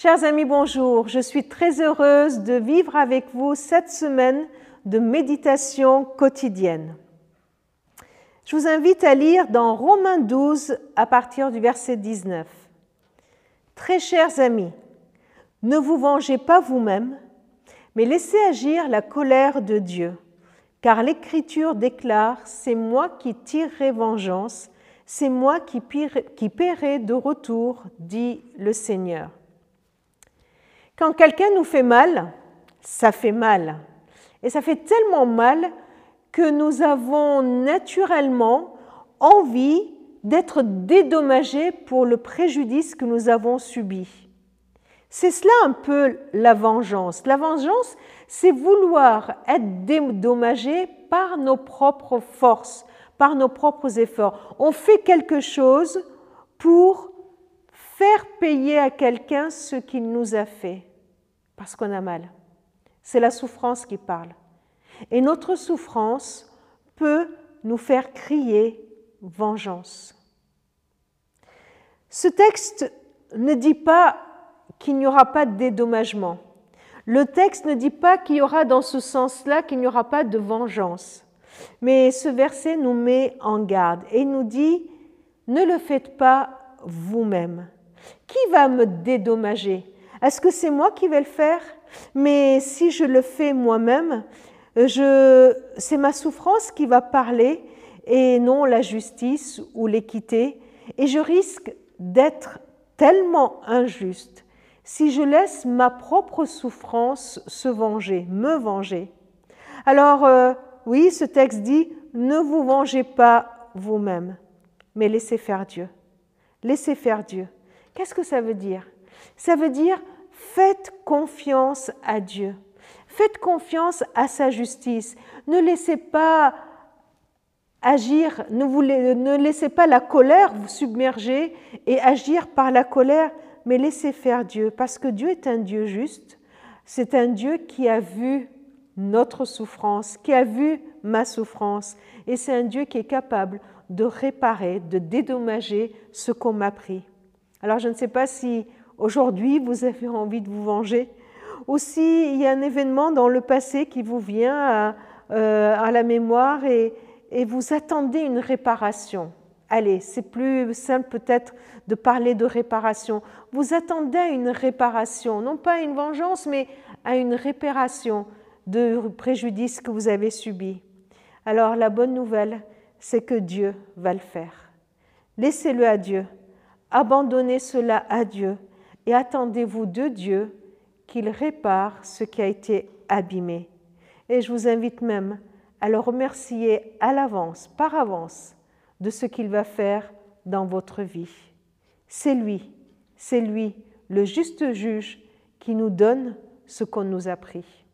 Chers amis, bonjour. Je suis très heureuse de vivre avec vous cette semaine de méditation quotidienne. Je vous invite à lire dans Romains 12 à partir du verset 19. Très chers amis, ne vous vengez pas vous-même, mais laissez agir la colère de Dieu, car l'Écriture déclare, C'est moi qui tirerai vengeance, c'est moi qui, paierai de retour, dit le Seigneur. Quand quelqu'un nous fait mal, ça fait mal. Et ça fait tellement mal que nous avons naturellement envie d'être dédommagés pour le préjudice que nous avons subi. C'est cela un peu la vengeance. La vengeance, c'est vouloir être dédommagé par nos propres forces, par nos propres efforts. On fait quelque chose pour faire payer à quelqu'un ce qu'il nous a fait parce qu'on a mal. C'est la souffrance qui parle. Et notre souffrance peut nous faire crier vengeance. Ce texte ne dit pas qu'il n'y aura pas de dédommagement. Le texte ne dit pas qu'il y aura dans ce sens-là qu'il n'y aura pas de vengeance. Mais ce verset nous met en garde et nous dit, ne le faites pas vous-même. Qui va me dédommager? Est-ce que c'est moi qui vais le faire? Mais si je le fais moi-même, c'est ma souffrance qui va parler et non la justice ou l'équité. Et je risque d'être tellement injuste si je laisse ma propre souffrance se venger, me venger. Alors euh, oui, ce texte dit, ne vous vengez pas vous-même, mais laissez faire Dieu. Laissez faire Dieu. Qu'est-ce que ça veut dire? Ça veut dire faites confiance à Dieu. Faites confiance à sa justice. Ne laissez pas agir, ne, laissez pas la colère vous submerger et agir par la colère, mais laissez faire Dieu, parce que Dieu est un Dieu juste. C'est un Dieu qui a vu notre souffrance, qui a vu ma souffrance, et c'est un Dieu qui est capable de réparer, de dédommager ce qu'on m'a pris. Alors je ne sais pas si Aujourd'hui, vous avez envie de vous venger. Aussi, il y a un événement dans le passé qui vous vient à, euh, la mémoire et, vous attendez une réparation. Allez, c'est plus simple peut-être de parler de réparation. Vous attendez une réparation, non pas une vengeance, mais à une réparation de préjudice que vous avez subi. Alors la bonne nouvelle, c'est que Dieu va le faire. Laissez-le à Dieu. Abandonnez cela à Dieu et attendez-vous de Dieu qu'il répare ce qui a été abîmé. Et je vous invite même à le remercier à l'avance, par avance, de ce qu'il va faire dans votre vie. C'est lui, c'est lui, le juste juge, qui nous donne ce qu'on nous a pris.